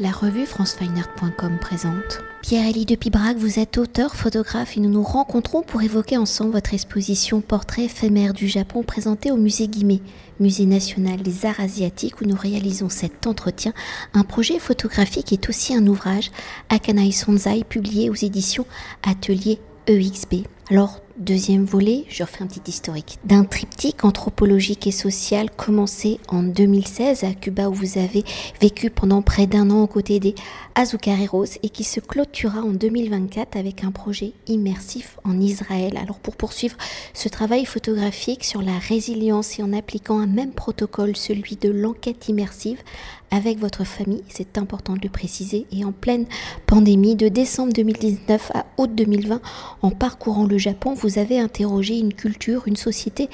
La revue francefineart.com présente. Pierre-Élie de Pibrac, vous êtes auteur, photographe et nous nous rencontrons pour évoquer ensemble votre exposition Portrait éphémère du Japon présentée au musée Guimet, musée national des arts asiatiques où nous réalisons cet entretien. Un projet photographique est aussi un ouvrage, Akanai Sonzai, publié aux éditions Atelier EXB. Alors, deuxième volet, je refais un petit historique, d'un triptyque anthropologique et social commencé en 2016 à Cuba où vous avez vécu pendant près d'un an aux côtés des Azucareros et qui se clôturera en 2024 avec un projet immersif en Israël. Alors pour poursuivre ce travail photographique sur la résilience et en appliquant un même protocole, celui de l'enquête immersive, avec votre famille, c'est important de le préciser, et en pleine pandémie de décembre 2019 à août 2020, en parcourant le Japon, vous avez interrogé une culture, une société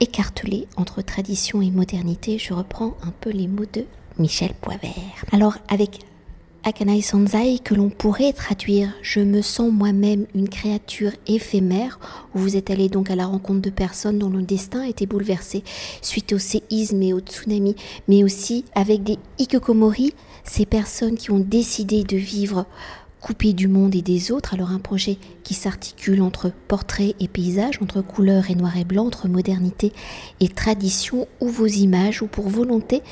écartelée entre tradition et modernité. Je reprends un peu les mots de Michel Poivert. Alors avec Akanai Sanzai que l'on pourrait traduire Je me sens moi-même une créature éphémère, où vous êtes allé donc à la rencontre de personnes dont le destin été bouleversé suite au séisme et au tsunami, mais aussi avec des Ikekomori, ces personnes qui ont décidé de vivre coupé du monde et des autres, alors un projet qui s'articule entre portrait et paysage, entre couleur et noir et blanc, entre modernité et tradition, ou vos images, ou pour volonté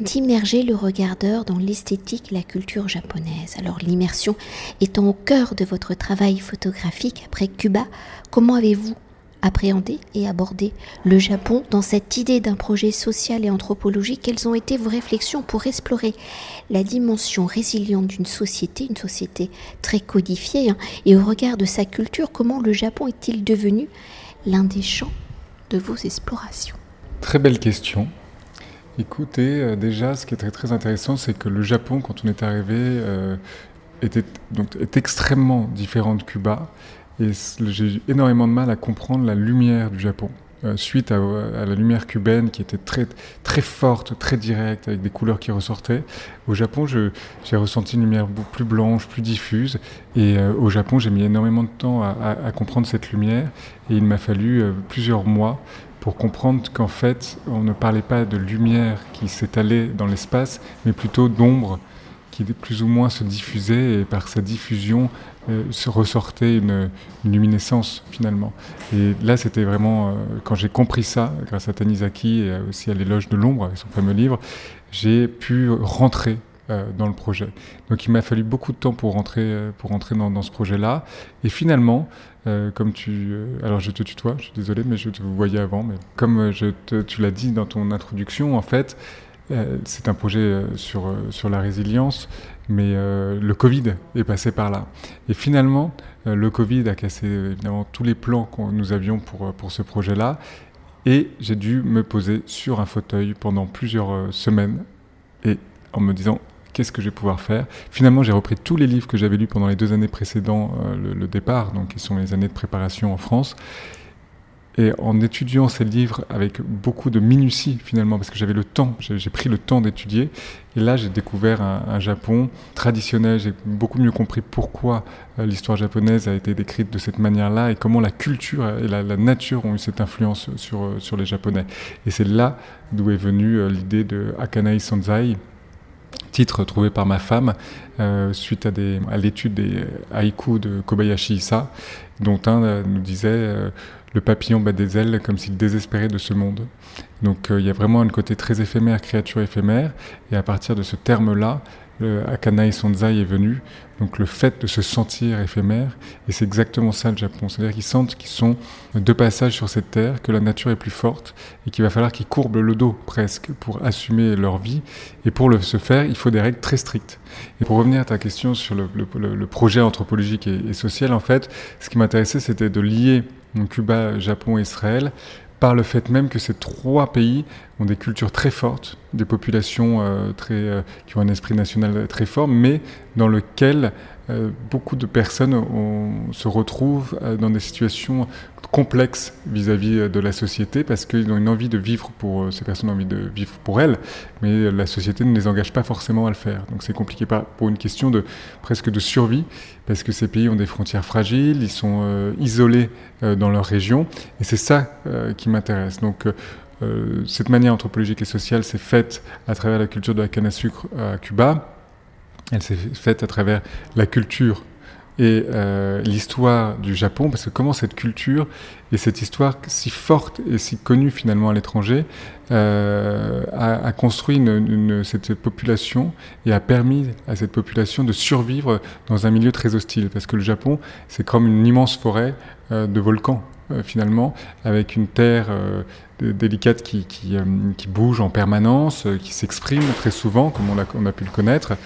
d'immerger le regardeur dans l'esthétique et la culture japonaise. Alors l'immersion étant au cœur de votre travail photographique après Cuba, comment avez-vous appréhender et aborder le Japon dans cette idée d'un projet social et anthropologique Quelles ont été vos réflexions pour explorer la dimension résiliente d'une société, une société très codifiée, hein, et au regard de sa culture, comment le Japon est-il devenu l'un des champs de vos explorations? Très belle question. Écoutez, euh, déjà, ce qui est très, intéressant, c'est que le Japon, quand on est arrivé, euh, était, est extrêmement différent de Cuba. Et j'ai eu énormément de mal à comprendre la lumière du Japon. Euh, suite à, la lumière cubaine qui était très, très forte, très directe, avec des couleurs qui ressortaient. Au Japon, j'ai ressenti une lumière plus blanche, plus diffuse. Et euh, au Japon, j'ai mis énormément de temps à, comprendre cette lumière. Et il m'a fallu euh, plusieurs mois pour comprendre qu'en fait, on ne parlait pas de lumière qui s'étalait dans l'espace, mais plutôt d'ombre qui plus ou moins se diffusait et par sa diffusion euh, se ressortait une, luminescence finalement. Et là, c'était vraiment, euh, quand j'ai compris ça, grâce à Tanizaki et aussi à l'éloge de l'ombre, avec son fameux livre, j'ai pu rentrer euh, dans le projet. Donc il m'a fallu beaucoup de temps pour rentrer, pour rentrer dans, ce projet-là. Et finalement, comme tu... alors je te tutoie, je suis désolé, mais je te voyais avant, mais comme je tu l'as dit dans ton introduction, en fait, c'est un projet euh, sur, euh, sur la résilience, mais le Covid est passé par là. Et finalement, le Covid a cassé évidemment tous les plans que nous avions pour, pour ce projet-là. Et j'ai dû me poser sur un fauteuil pendant plusieurs semaines et en me disant qu'est-ce que je vais pouvoir faire? Finalement, j'ai repris tous les livres que j'avais lus pendant les deux années précédant le, le, départ, donc qui sont les années de préparation en France, et en étudiant ces livres avec beaucoup de minutie finalement, parce que j'avais le temps, j'ai pris le temps d'étudier. Et là, j'ai découvert un, Japon traditionnel. J'ai beaucoup mieux compris pourquoi euh, l'histoire japonaise a été décrite de cette manière-là et comment la culture et la, nature ont eu cette influence sur, euh, sur les Japonais. Et c'est là d'où est venue euh, l'idée de Akanai Sanzai, titre trouvé par ma femme suite à, l'étude des haïkus de Kobayashi Issa, dont un nous disait le papillon bat des ailes comme s'il désespérait de ce monde. Donc euh, il y a vraiment un côté très éphémère, créature éphémère, et à partir de ce terme-là, Akana et Sonzai est venu, donc le fait de se sentir éphémère, et c'est exactement ça le Japon, c'est-à-dire qu'ils sentent qu'ils sont de passage sur cette terre, que la nature est plus forte, et qu'il va falloir qu'ils courbent le dos presque pour assumer leur vie, et pour le, ce faire, il faut des règles très strictes. Et pour revenir à ta question sur le, projet anthropologique et, social, en fait, ce qui m'intéressait, c'était de lier Cuba, Japon Israël, par le fait même que ces trois pays ont des cultures très fortes, des populations euh, euh, qui ont un esprit national très fort, mais dans lequel beaucoup de personnes se retrouvent euh, dans des situations complexes vis-à-vis euh, de la société parce qu'ils ont une envie de vivre pour ces personnes ont envie de vivre pour elles, mais la société ne les engage pas forcément à le faire. Donc c'est compliqué pour une question de presque de survie parce que ces pays ont des frontières fragiles, ils sont isolés dans leur région et c'est ça qui m'intéresse. Donc cette manière anthropologique et sociale s'est faite à travers la culture de la canne à sucre à Cuba Elle s'est faite à travers la culture et euh, l'histoire du Japon, parce que comment cette culture et cette histoire si forte et si connue finalement à l'étranger euh, a, construit cette population et a permis à cette population de survivre dans un milieu très hostile, parce que le Japon, c'est comme une immense forêt euh, de volcans. finalement, avec une terre délicate qui, qui, qui, bouge en permanence, qui s'exprime très souvent, comme on a, on a pu le connaître,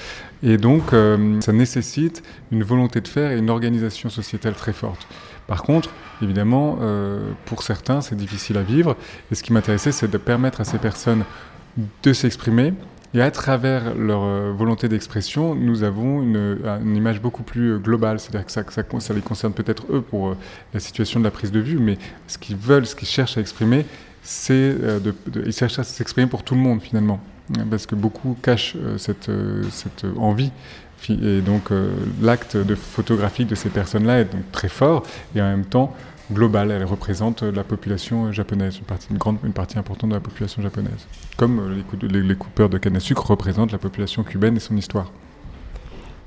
et donc, euh, ça nécessite une volonté de faire et une organisation sociétale très forte. Par contre, évidemment, euh, pour certains, c'est difficile à vivre. Et ce qui m'intéressait, c'est de permettre à ces personnes de s'exprimer. Et à travers leur euh, volonté d'expression, nous avons une, une, image beaucoup plus globale. C'est-à-dire que ça, ça, ça les concerne peut-être eux pour la situation de la prise de vue, mais ce qu'ils veulent, ce qu'ils cherchent à exprimer, c'est de, de, ils cherchent à s'exprimer pour tout le monde finalement parce que beaucoup cachent euh, cette, euh, cette envie. Et donc euh, l'acte de photographique de ces personnes-là est très fort et en même temps global. Elle représente la population japonaise, une partie, une grande, une partie importante de la population japonaise. Comme les, les coupeurs de canne à sucre représentent la population cubaine et son histoire.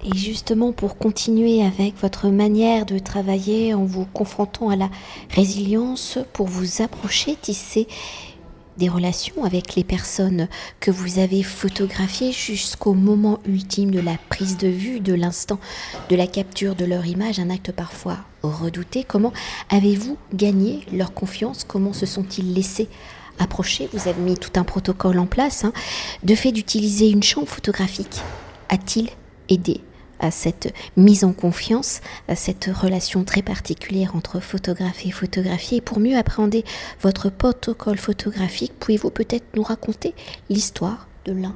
Et justement, pour continuer avec votre manière de travailler en vous confrontant à la résilience, pour vous approcher, tisser des relations avec les personnes que vous avez photographiées jusqu'au moment ultime de la prise de vue, de l'instant de la capture de leur image, un acte parfois redouté. Comment avez-vous gagné leur confiance? Comment se sont-ils laissés approcher? Vous avez mis tout un protocole en place. Hein. De fait d'utiliser une chambre photographique a-t-il aidé à cette mise en confiance, à cette relation très particulière entre photographe et photographié. Et pour mieux appréhender votre protocole photographique, pouvez-vous peut-être nous raconter l'histoire de l'un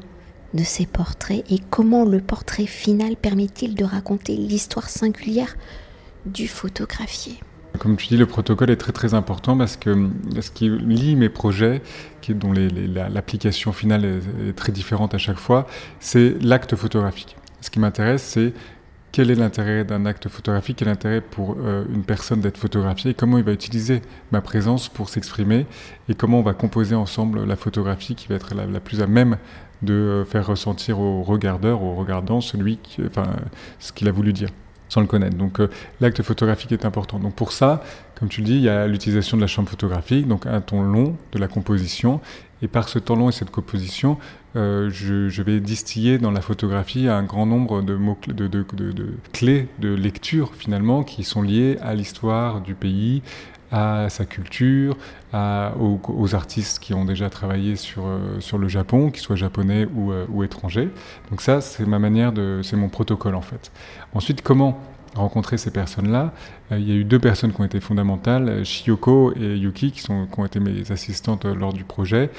de ces portraits et comment le portrait final permet-il de raconter l'histoire singulière du photographié? Comme tu dis, le protocole est très très important parce que ce qui lie mes projets, dont l'application finale est, très différente à chaque fois, c'est l'acte photographique. Ce qui m'intéresse, c'est quel est l'intérêt d'un acte photographique, quel est l'intérêt pour euh, une personne d'être photographiée, comment il va utiliser ma présence pour s'exprimer, et comment on va composer ensemble la photographie qui va être la, plus à même de euh, faire ressentir au regardeur, au regardant, celui qui, enfin, ce qu'il a voulu dire sans le connaître. Donc euh, l'acte photographique est important. Donc pour ça, comme tu le dis, il y a l'utilisation de la chambre photographique, donc un temps long de la composition, et par ce temps long et cette composition, euh, je, vais distiller dans la photographie un grand nombre de, mots, de, de, de, clés de lecture finalement qui sont liées à l'histoire du pays, à sa culture, aux, artistes qui ont déjà travaillé sur, euh, sur le Japon, qu'ils soient japonais ou, euh, ou étrangers. Donc ça, c'est ma manière de, c'est mon protocole en fait. Ensuite, comment rencontrer ces personnes-là? Euh, il y a eu deux personnes qui ont été fondamentales, Shioko et Yuki, qui, sont, qui ont été mes assistantes lors du projet,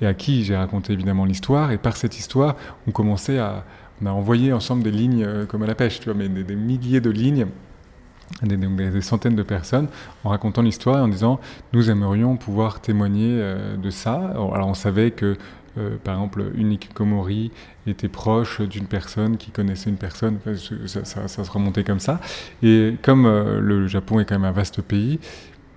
et à qui j'ai raconté évidemment l'histoire. Et par cette histoire, on commençait à, on a envoyé ensemble des lignes comme à la pêche, tu vois, mais des, milliers de lignes. Des, centaines de personnes en racontant l'histoire et en disant nous aimerions pouvoir témoigner de ça. Alors on savait que euh, par exemple, Unique Komori était proche d'une personne qui connaissait une personne, ça, se remontait comme ça. Et comme euh, le Japon est quand même un vaste pays,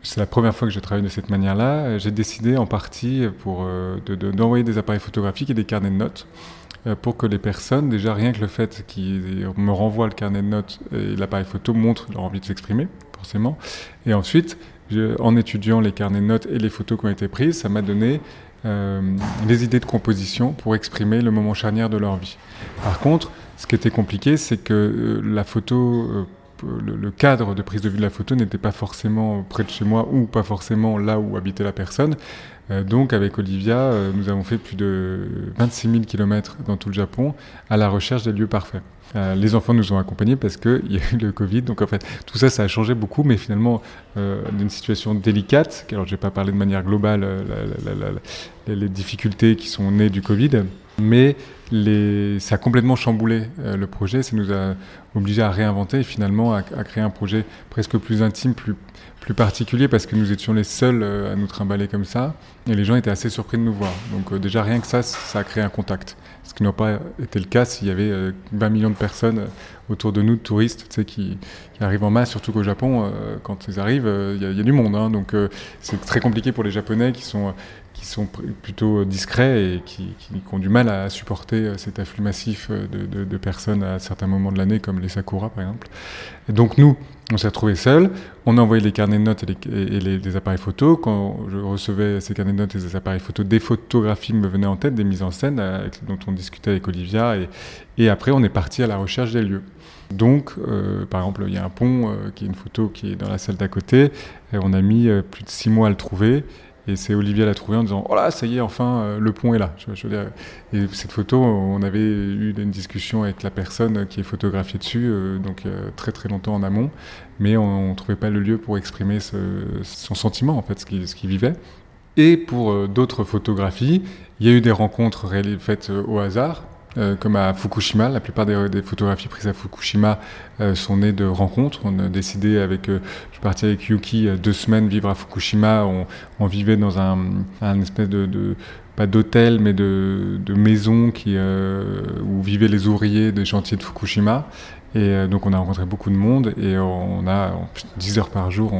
c'est la première fois que je travaille de cette manière-là, j'ai décidé en partie pour d'envoyer des appareils photographiques et des carnets de notes euh, pour que les personnes, déjà rien que le fait qu'ils me renvoient le carnet de notes et l'appareil photo montre leur envie de s'exprimer, forcément. Et ensuite, en étudiant les carnets de notes et les photos qui ont été prises, ça m'a donné euh, les idées de composition pour exprimer le moment charnière de leur vie. Par contre, ce qui était compliqué, c'est que euh, la photo, euh, le, cadre de prise de vue de la photo n'était pas forcément près de chez moi ou pas forcément là où habitait la personne. Donc avec Olivia, nous avons fait plus de 26 000 km dans tout le Japon à la recherche des lieux parfaits. Euh, les enfants nous ont accompagnés parce qu'il y a eu le Covid. Donc en fait, tout ça, ça a changé beaucoup, mais finalement, euh, d'une situation délicate, alors je vais pas parler de manière globale euh, les difficultés qui sont nées du Covid, mais ça a complètement chamboulé le projet, ça nous a obligés à réinventer et finalement à, créer un projet presque plus intime, plus, plus particulier parce que nous étions les seuls à nous trimballer comme ça et les gens étaient assez surpris de nous voir. Donc déjà rien que ça, ça a créé un contact ce qui n'a pas été le cas s'il y avait 20 euh, millions de personnes euh, autour de nous, de touristes, tu sais, qui, arrivent en masse, surtout qu'au Japon, euh, quand ils arrivent, il y, a du monde. Hein. donc c'est très compliqué pour les Japonais qui sont qui sont plutôt discrets et qui, ont du mal à supporter cet afflux massif de, de personnes à certains moments de l'année, comme les Sakura par exemple. Donc nous, on s'est retrouvés seuls, on a envoyé les carnets de notes et, les, appareils photos. Quand je recevais ces carnets de notes et ces appareils photos, des photographies me venaient en tête, des mises en scène euh, dont on discutait avec Olivia. Et, après, on est parti à la recherche des lieux. Donc, euh, par exemple, il y a un pont euh, qui est une photo qui est dans la salle d'à côté. Et on a mis plus de six mois à le trouver. Et c'est Olivier l'a trouvé en disant Oh là, ça y est, enfin, euh, le pont est là. et cette photo, on avait eu une discussion avec la personne qui est photographiée dessus, euh, donc très très longtemps en amont, mais on ne trouvait pas le lieu pour exprimer son sentiment, en fait, ce qu'il vivait. Et pour euh, d'autres photographies, il y a eu des rencontres faites au hasard. Euh, comme à Fukushima, la plupart des, photographies prises à Fukushima euh, sont nées de rencontres. On a décidé avec, euh, je suis parti avec Yuki deux semaines vivre à Fukushima. On, vivait dans un, espèce de, pas d'hôtel, mais de, maison qui, où vivaient les ouvriers des chantiers de Fukushima. Et donc on a rencontré beaucoup de monde et on a 10 heures par jour.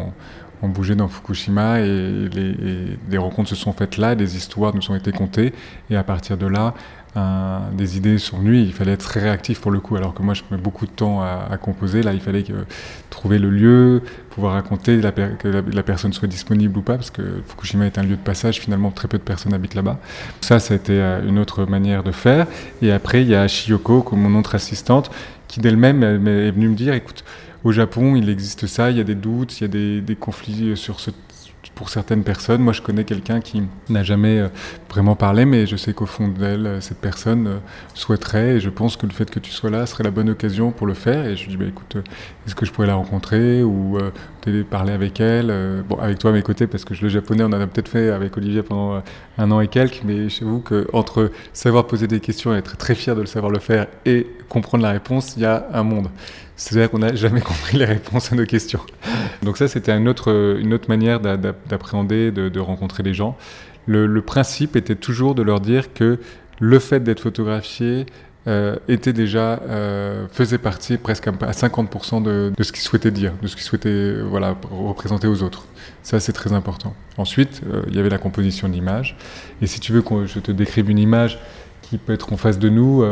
Bougeait dans Fukushima et, les, des rencontres se sont faites là, des histoires nous ont été contées et à partir de là, des idées sur lui, il fallait être très réactif pour le coup, alors que moi je mets beaucoup de temps à, composer. Là, il fallait trouver le lieu, pouvoir raconter que la, personne soit disponible ou pas, parce que Fukushima est un lieu de passage, finalement très peu de personnes habitent là-bas. Ça, ça a été euh, une autre manière de faire. Et après, il y a Shiyoko, mon autre assistante, qui d'elle-même est venue me dire, écoute, au Japon, il existe ça, il y a des doutes, il y a des, conflits sur ce pour certaines personnes. Moi, je connais quelqu'un qui n'a jamais euh, vraiment parlé, mais je sais qu'au fond d'elle, euh, cette personne euh, souhaiterait, et je pense que le fait que tu sois là serait la bonne occasion pour le faire. Et je lui dis, bah, écoute, est-ce que je pourrais la rencontrer ou parler avec elle Bon, avec toi à mes côtés, parce que le japonais, on en a peut-être fait avec Olivier pendant un an et quelques, mais j'avoue qu'entre savoir poser des questions et être très fier de le savoir le faire et comprendre la réponse, il y a un monde. C'est-à-dire qu'on n'a jamais compris les réponses à nos questions. Donc ça, c'était une autre, manière d'appréhender, de, rencontrer les gens. Le, principe était toujours de leur dire que le fait d'être photographié euh, était déjà euh, faisait partie presque à 50% de, ce qu'ils souhaitaient dire, de ce qu'ils souhaitaient voilà représenter aux autres. Ça c'est très important. Ensuite, euh, il y avait la composition de l'image. Et si tu veux que je te décrive une image qui peut être en face de nous,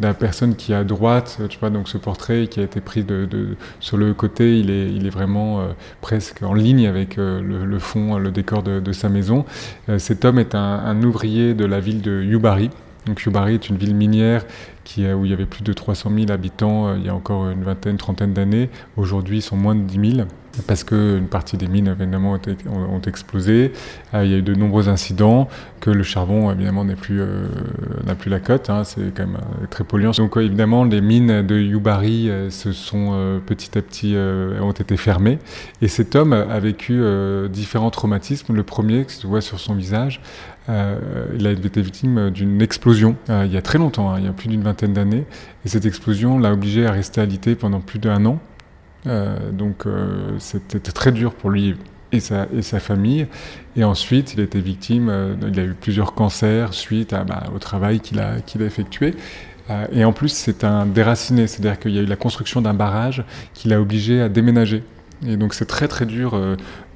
la personne qui est à droite, tu vois, donc ce portrait qui a été pris de, sur le côté, il est, il est vraiment euh, presque en ligne avec euh, le, fond, le décor de, sa maison. Euh, cet homme est un, ouvrier de la ville de Yubari. Donc Yubari est une ville minière qui, où il y avait plus de 300 000 habitants il y a encore une vingtaine, trentaine d'années. Aujourd'hui, ils sont moins de 10 000 parce qu'une partie des mines évidemment ont, explosé. Euh, il y a eu de nombreux incidents, que le charbon évidemment euh, n'a plus la cote, hein, c'est quand même euh, très polluant. Donc évidemment les mines de Yubari se sont petit à petit ont été fermées et cet homme a vécu différents traumatismes. Le premier, que tu vois sur son visage, il a été victime d'une explosion il y a très longtemps, hein, il y a plus d'une vingtaine d'années, et cette explosion l'a obligé à rester alité pendant plus d'un an. Euh, donc euh, c'était très dur pour lui et sa, famille. Et ensuite, il a été victime, euh, il a eu plusieurs cancers suite bah, au travail qu'il a, qu'il a effectué. et en plus, c'est un déraciné, c'est-à-dire qu'il y a eu la construction d'un barrage qui l'a obligé à déménager. Et donc c'est très très dur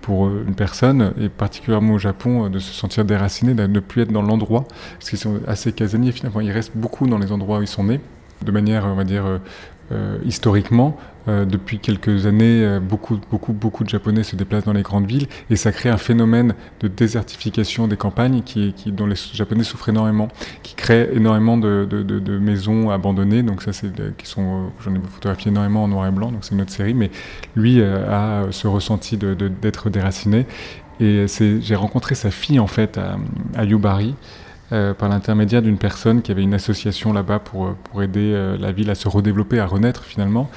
pour une personne, et particulièrement au Japon, de se sentir déraciné, de ne plus être dans l'endroit, parce qu'ils sont assez casaniers finalement, ils restent beaucoup dans les endroits où ils sont nés, de manière, on va dire, historiquement, euh, depuis quelques années, euh, beaucoup, beaucoup, beaucoup de Japonais se déplacent dans les grandes villes et ça crée un phénomène de désertification des campagnes qui, dont les Japonais souffrent énormément, qui crée énormément de, maisons abandonnées. Donc ça, c'est qui sont, j'en ai photographié énormément en noir et blanc, donc c'est une autre série. Mais lui a ce ressenti d'être déraciné. Et j'ai rencontré sa fille en fait à Yubari. Euh, par l'intermédiaire d'une personne qui avait une association là-bas pour, euh, pour aider euh, la ville à se redévelopper, à renaître finalement.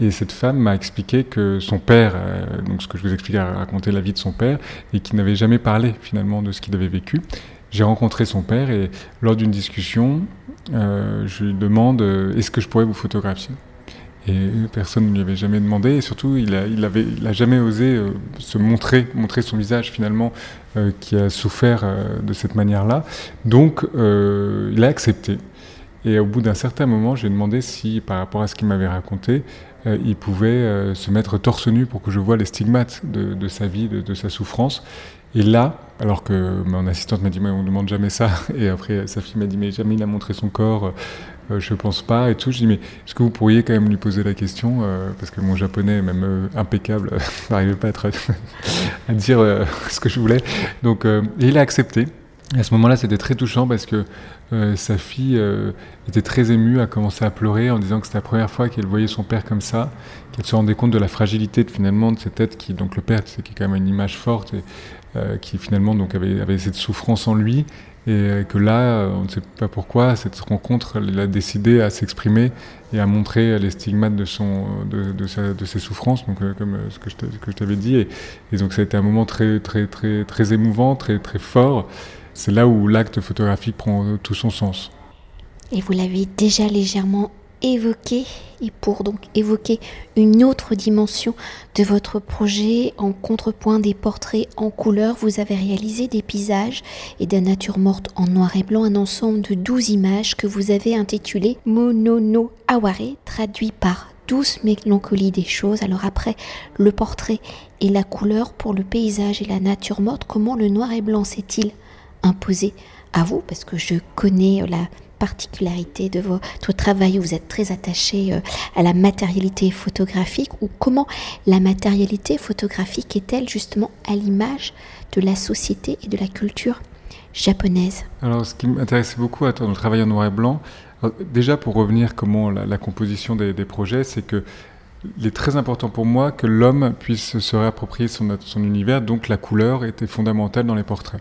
Et cette femme m'a expliqué que son père, donc ce que je vous expliquais, a raconté la vie de son père, et qui n'avait jamais parlé finalement de ce qu'il avait vécu. J'ai rencontré son père et lors d'une discussion, je lui demande est-ce que je pourrais vous photographier? Et personne ne lui avait jamais demandé. Et surtout, il n'a il avait, a jamais osé euh, se montrer, montrer son visage finalement, euh, qui a souffert euh, de cette manière-là. Donc, il a accepté. Et au bout d'un certain moment, j'ai demandé si, par rapport à ce qu'il m'avait raconté, il pouvait se mettre torse nu pour que je voie les stigmates de, sa vie, de, de, sa souffrance. Et là, Alors que mon assistante m'a dit, mais on ne demande jamais ça. Et après, sa fille m'a dit, mais jamais il a montré son corps. Euh, je pense pas et tout. Je dis, mais est-ce que vous pourriez quand même lui poser la question euh, Parce que mon japonais, même euh, impeccable, n'arrivait pas à, dire ce que je voulais. Donc, et il a accepté. Et à ce moment-là, c'était très touchant parce que sa fille était très émue, a commencé à pleurer en disant que c'était la première fois qu'elle voyait son père comme ça, qu'elle se rendait compte de la fragilité de, finalement de cette tête qui, donc le père, c'est qui est quand même une image forte et qui finalement donc avait cette souffrance en lui et que là, on ne sait pas pourquoi, cette rencontre, elle a décidé à s'exprimer et à montrer les stigmates de, son, de, de, ses souffrances, donc, euh, comme euh, ce que je t'avais dit. Et, et, donc ça a été un moment très, très, très, très émouvant, très, très fort. C'est là où l'acte photographique prend tout son sens. Et vous l'avez déjà légèrement évoquer et pour donc évoquer une autre dimension de votre projet en contrepoint des portraits en couleur, vous avez réalisé des paysages et des natures mortes en noir et blanc, un ensemble de 12 images que vous avez intitulé Monono Aware, traduit par douce mélancolie des choses. Alors après le portrait et la couleur pour le paysage et la nature morte, comment le noir et blanc s'est-il imposé à vous? Parce que je connais la particularité de votre travail Vous êtes très attaché euh, à la matérialité photographique ou comment la matérialité photographique est-elle justement à l'image de la société et de la culture japonaise? Alors, ce qui m'intéressait beaucoup à ton travail en noir et blanc, déjà pour revenir comment la, composition des, projets, c'est que il est très important pour moi que l'homme puisse se réapproprier son univers, donc la couleur était fondamentale dans les portraits.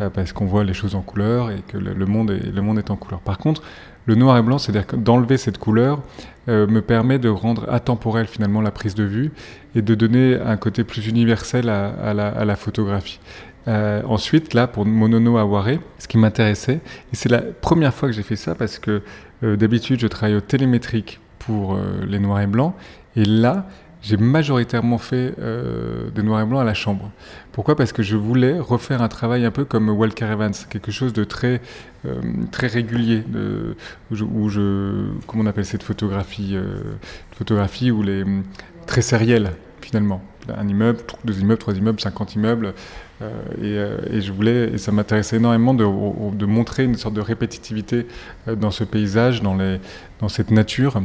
Euh, parce qu'on voit les choses en couleur et que le, monde est, le monde est en couleur. Par contre, le noir et blanc, c'est-à-dire d'enlever cette couleur, euh, me permet de rendre atemporelle finalement la prise de vue et de donner un côté plus universel à, la, photographie. Euh, ensuite, là, pour Monono Aware, ce qui m'intéressait, et c'est la première fois que j'ai fait ça parce que d'habitude, je travaille au télémétrique pour les noirs et blancs, et là, j'ai majoritairement fait euh, des noirs et blancs à la chambre. Pourquoi? Parce que je voulais refaire un travail un peu comme Walker Evans, quelque chose de très, euh, très régulier, où, je, comment on appelle cette photographie, euh, photographie où les très sérielle finalement, un immeuble, deux immeubles, trois immeubles, cinquante immeubles, et, et, je voulais, et ça m'intéressait énormément de, de, montrer une sorte de répétitivité dans ce paysage, dans, les, dans cette nature,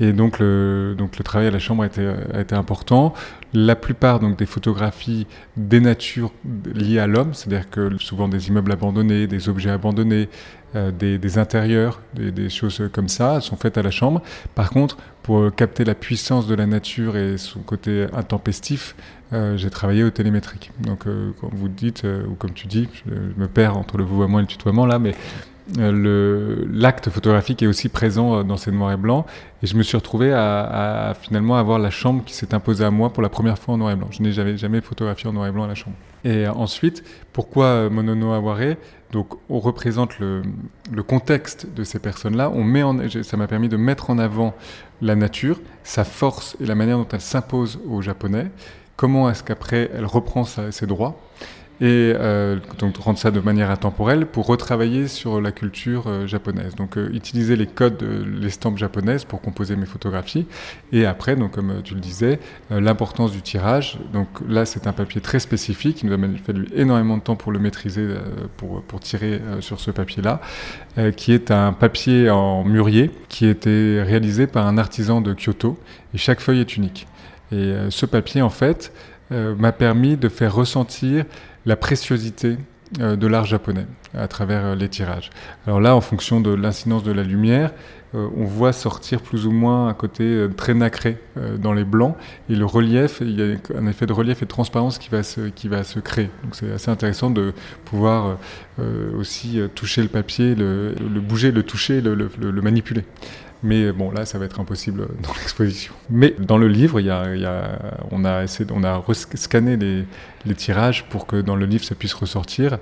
et donc le, travail à la chambre a été, important. La plupart donc, des photographies des natures liées à l'homme, c'est-à-dire que souvent des immeubles abandonnés, des objets abandonnés, euh, des, intérieurs, des, choses comme ça, sont faites à la chambre. Par contre, pour capter la puissance de la nature et son côté intempestif, euh, j'ai travaillé au télémétrique. Donc, euh, comme vous dites, ou comme tu dis, je, me perds entre le vouvoiement et le tutoiement là, mais euh, l'acte photographique est aussi présent euh, dans ces noirs et blancs. Et je me suis retrouvé à, finalement avoir la chambre qui s'est imposée à moi pour la première fois en noir et blanc. Je n'ai jamais, photographié en noir et blanc à la chambre. Et ensuite, pourquoi euh, Monono Aware Donc, on représente le, le, contexte de ces personnes-là. On met en, ça m'a permis de mettre en avant la nature, sa force et la manière dont elle s'impose aux Japonais. Comment est-ce qu'après elle reprend ses droits? Et euh, donc rendre ça de manière intemporelle pour retravailler sur la culture euh, japonaise. Donc euh, utiliser les codes, de l'estampe japonaise pour composer mes photographies. Et après, donc comme tu le disais, l'importance du tirage. Donc là, c'est un papier très spécifique. Il nous a fallu énormément de temps pour le maîtriser, pour, pour tirer sur ce papier-là, qui est un papier en mûrier qui été réalisé par un artisan de Kyoto. Et chaque feuille est unique. Et ce papier, en fait, m'a permis de faire ressentir la préciosité euh, de l'art japonais à travers euh, les tirages. Alors là, en fonction de l'incidence de la lumière, euh, on voit sortir plus ou moins un côté très nacré dans les blancs et le relief, il y a un effet de relief et de transparence qui va se, qui va se créer. Donc c'est assez intéressant de pouvoir aussi toucher le papier, le, bouger, le toucher, le manipuler. Mais bon, là, ça va être impossible dans l'exposition. Mais dans le livre, on a a scanné les, tirages pour que dans le livre, ça puisse ressortir.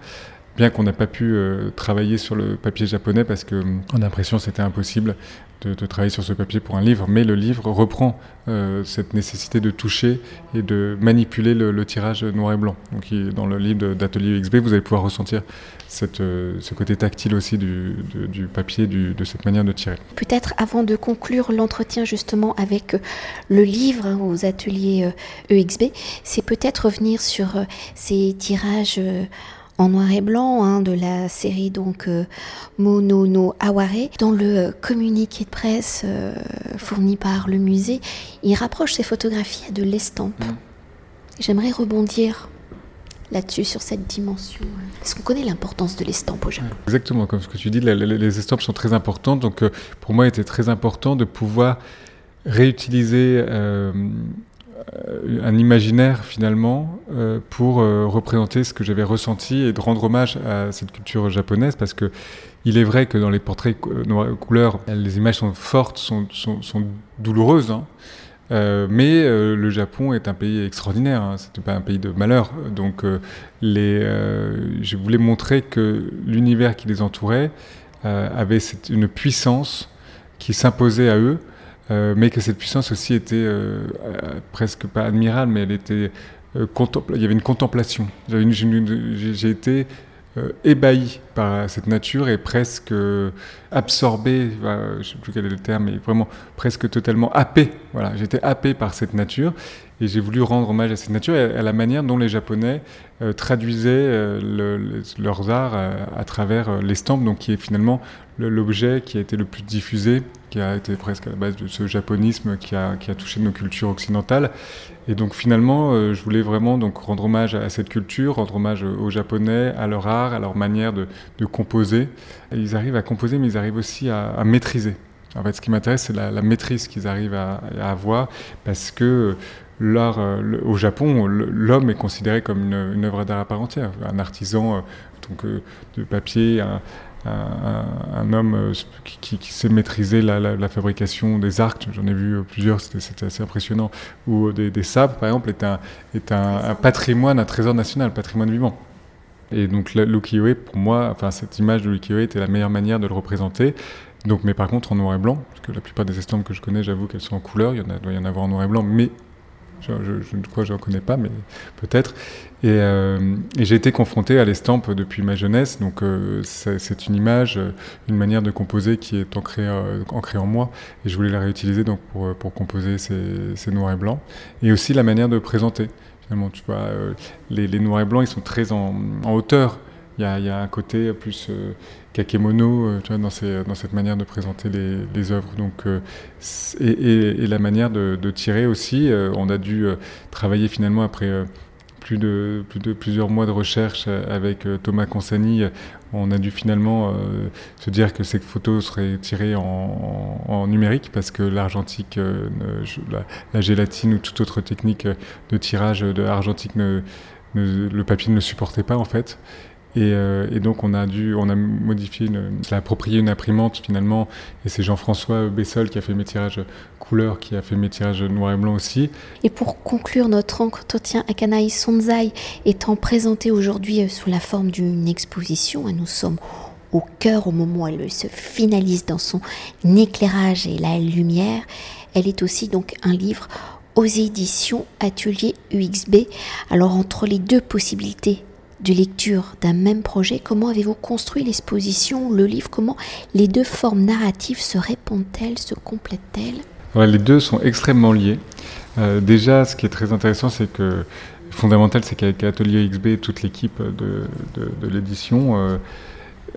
Bien qu'on n'ait pas pu euh, travailler sur le papier japonais parce qu'on a l'impression que c'était impossible de, travailler sur ce papier pour un livre, mais le livre reprend euh, cette nécessité de toucher et de manipuler le, tirage noir et blanc. Donc dans le livre d'Atelier XB, vous allez pouvoir ressentir cette, euh, ce côté tactile aussi du, du papier, du, de cette manière de tirer. Peut-être avant de conclure l'entretien justement avec le livre hein, aux ateliers EXB, c'est peut-être revenir sur ces tirages en noir et blanc hein, de la série donc euh, Mono no Aware. Dans le euh, communiqué de presse euh, fourni par le musée, il rapproche ses photographies à de l'estampe. Mm. J'aimerais rebondir là-dessus, sur cette dimension Est-ce qu'on connaît l'importance de l'estampe au Japon Exactement, comme ce que tu dis, les, estampes sont très importantes. Donc pour moi, il était très important de pouvoir réutiliser euh, un imaginaire finalement euh, pour euh, représenter ce que j'avais ressenti et de rendre hommage à cette culture japonaise parce que il est vrai que dans les portraits couleurs, les images sont fortes, sont, sont, douloureuses. Hein. mais le Japon est un pays extraordinaire, hein, c'est pas un pays de malheur. Donc, les, je voulais montrer que l'univers qui les entourait avait une puissance qui s'imposait à eux euh, mais que cette puissance aussi était euh, euh, presque pas admirable, mais elle était il y avait une contemplation. J'ai été ébahi par cette nature et presque absorbé, je ne sais plus quel est le terme, mais vraiment presque totalement happé. Voilà, j'étais happé par cette nature et j'ai voulu rendre hommage à cette nature et à la manière dont les Japonais traduisaient leurs arts à travers l'estampe, donc qui est finalement l'objet qui a été le plus diffusé qui a été presque à la base de ce japonisme qui a, touché nos cultures occidentales. Et donc finalement, euh, je voulais vraiment donc rendre hommage à cette culture, rendre hommage aux Japonais, à leur art, à leur manière de, composer. ils arrivent à composer, mais ils arrivent aussi à maîtriser. En fait, ce qui m'intéresse, c'est la, maîtrise qu'ils arrivent à, avoir, parce que euh, au Japon, l'homme est considéré comme une, œuvre d'art à part entière. Un artisan euh, donc, de papier, un, homme euh, qui, sait maîtriser la, fabrication des arcs, j'en ai vu euh, plusieurs, c'était assez impressionnant, ou euh, des, sabres par exemple, est, un, est un, patrimoine, un trésor national, patrimoine vivant. Et donc l'ukiyo-e, pour moi, enfin cette image de l'ukiyo-e était la meilleure manière de le représenter. Donc, mais par contre en noir et blanc, parce que la plupart des estampes que je connais, j'avoue qu'elles sont en couleur, il y en doit y en avoir en noir et blanc, mais je, ne crois que je n'en connais pas, mais peut-être. Euh, et, j'ai été confronté à l'estampe depuis ma jeunesse, donc euh, c'est une image, une manière de composer qui est ancrée, euh, ancrée en moi, et je voulais la réutiliser donc pour, pour composer ces, ces, noirs et blancs, et aussi la manière de présenter. Finalement, tu vois, les, les, noirs et blancs, ils sont très en, en hauteur. Il y, a, un côté plus tu vois, dans, cette manière de présenter les, œuvres. Donc, et, et, la manière de, tirer aussi, on a dû travailler finalement après plusieurs mois de recherche avec euh, Thomas Consani, on a dû finalement euh, se dire que ces photos seraient tirées en, numérique parce que l'argentique, euh, la, gélatine ou toute autre technique de tirage de argentique, le papier ne le supportait pas en fait. Euh, et, donc on a dû, on a modifié, une, approprié une imprimante finalement, et c'est Jean-François Bessol qui a fait mes tirages couleur, qui a fait mes tirages noir et blanc aussi. Et pour conclure notre entretien, Akanaï Sonzai étant présenté aujourd'hui euh, sous la forme d'une exposition, nous sommes au cœur au moment où elle se finalise dans son éclairage et la lumière. Elle est aussi donc un livre aux éditions Atelier UXB. Alors entre les deux possibilités de lecture d'un même projet, comment avez-vous construit l'exposition, le livre, comment les deux formes narratives se répondent-elles, se complètent-elles? Les deux sont extrêmement liés. Euh, déjà, ce qui est très intéressant, c'est que fondamental, c'est qu'avec Atelier XB et toute l'équipe de, l'édition, euh,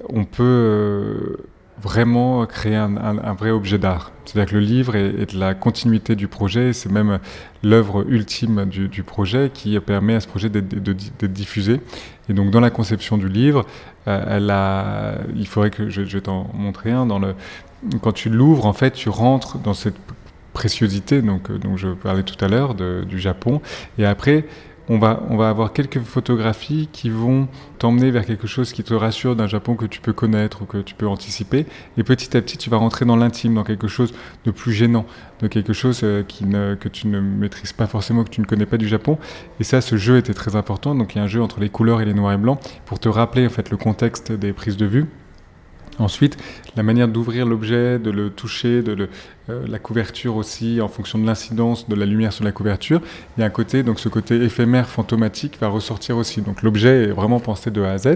on peut euh, vraiment créer un, vrai objet d'art. C'est-à-dire que le livre est, de la continuité du projet, c'est même l'œuvre ultime du, projet qui permet à ce projet d'être diffusé. Et donc dans la conception du livre, euh, il faudrait que je, t'en montrer un. Quand tu l'ouvres, en fait, tu rentres dans cette préciosité donc, euh, dont je parlais tout à l'heure du Japon. Et après, on va, on va avoir quelques photographies qui vont t'emmener vers quelque chose qui te rassure d'un Japon que tu peux connaître ou que tu peux anticiper. Et petit à petit, tu vas rentrer dans l'intime, dans quelque chose de plus gênant, de quelque chose euh, qui ne, que tu ne maîtrises pas forcément, que tu ne connais pas du Japon. Et ça, ce jeu était très important. Donc il y a un jeu entre les couleurs et les noirs et blancs pour te rappeler en fait le contexte des prises de vue. Ensuite, la manière d'ouvrir l'objet, de le toucher, de euh, la couverture aussi, en fonction de l'incidence de la lumière sur la couverture. Il y a un côté, donc ce côté éphémère, fantomatique va ressortir aussi. Donc l'objet est vraiment pensé de A à Z.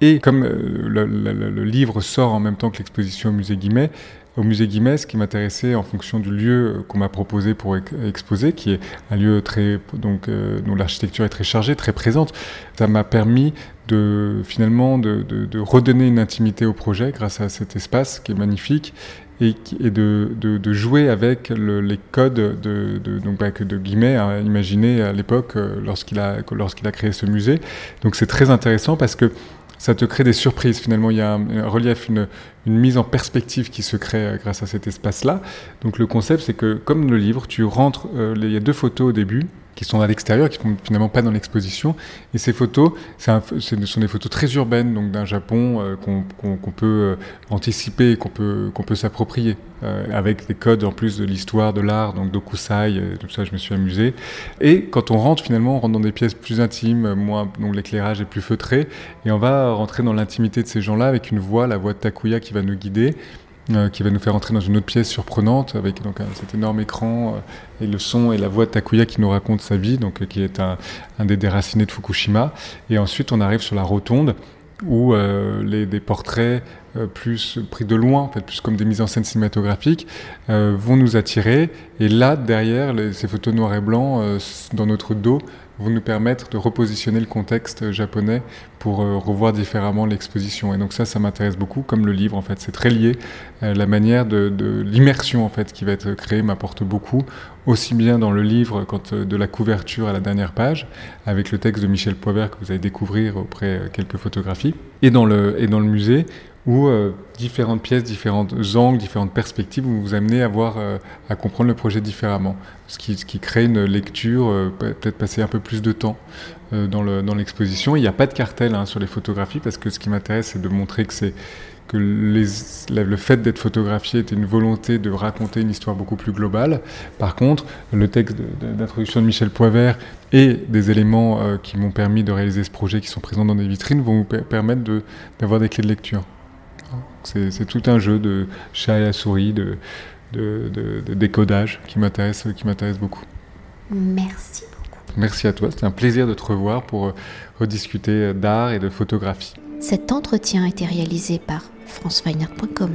Et comme euh, le, livre sort en même temps que l'exposition au musée Guimet, au musée Guimet, ce qui m'intéressait en fonction du lieu qu'on m'a proposé pour exposer, qui est un lieu très, donc, euh, dont l'architecture est très chargée, très présente, ça m'a permis de finalement de, redonner une intimité au projet grâce à cet espace qui est magnifique et, de, jouer avec les codes de, donc, bah, que de Guimet a imaginé à l'époque euh, lorsqu'il a, lorsqu'il a créé ce musée. Donc c'est très intéressant parce que ça te crée des surprises. Finalement, il y a un, relief, une, mise en perspective qui se crée euh, grâce à cet espace-là. Donc le concept, c'est que comme le livre, tu rentres, euh, il y a deux photos au début qui sont à l'extérieur, qui ne sont finalement pas dans l'exposition. Et ces photos, ce sont des photos très urbaines, donc d'un Japon euh, qu'on peut euh, anticiper, qu'on peut, qu'on peut s'approprier, euh, avec des codes en plus de l'histoire, de l'art, donc d'Okusai, tout ça, je me suis amusé. Et quand on rentre, finalement, on rentre dans des pièces plus intimes, moins, donc l'éclairage est plus feutré, et on va rentrer dans l'intimité de ces gens-là avec une voix, la voix de Takuya qui va nous guider. Euh, qui va nous faire entrer dans une autre pièce surprenante avec donc cet énorme écran euh, et le son et la voix de Takuya qui nous raconte sa vie, donc euh, qui est un, des déracinés de Fukushima. Et ensuite, on arrive sur la rotonde où les, des portraits plus pris de loin, en fait, plus comme des mises en scène cinématographiques, vont nous attirer. Et là, derrière, ces photos noir et blanc, dans notre dos, vont nous permettre de repositionner le contexte japonais pour euh, revoir différemment l'exposition. Et donc ça, ça m'intéresse beaucoup, comme le livre en fait. C'est très lié. Euh, la manière de, l'immersion en fait qui va être créée m'apporte beaucoup, aussi bien dans le livre quand euh, de la couverture à la dernière page, avec le texte de Michel Poivert que vous allez découvrir auprès quelques photographies, et dans le, et dans le musée où différentes pièces, différents angles, différentes perspectives vont vous amener à voir, à comprendre le projet différemment. Ce qui, ce qui crée une lecture, peut-être passer un peu plus de temps euh, dans l'exposition. Il n'y a pas de cartel hein, sur les photographies parce que ce qui m'intéresse, c'est de montrer que le fait d'être photographié était une volonté de raconter une histoire beaucoup plus globale. Par contre, le texte d'introduction de, Michel Poivert et des éléments euh, qui m'ont permis de réaliser ce projet qui sont présents dans des vitrines vont vous permettre d'avoir des clés de lecture. C'est tout un jeu de chat et à souris, de décodage qui m'intéresse beaucoup. Merci Merci à toi, c'était un plaisir de te revoir pour euh, rediscuter d'art et de photographie. Cet entretien a été réalisé par franceweiner.com.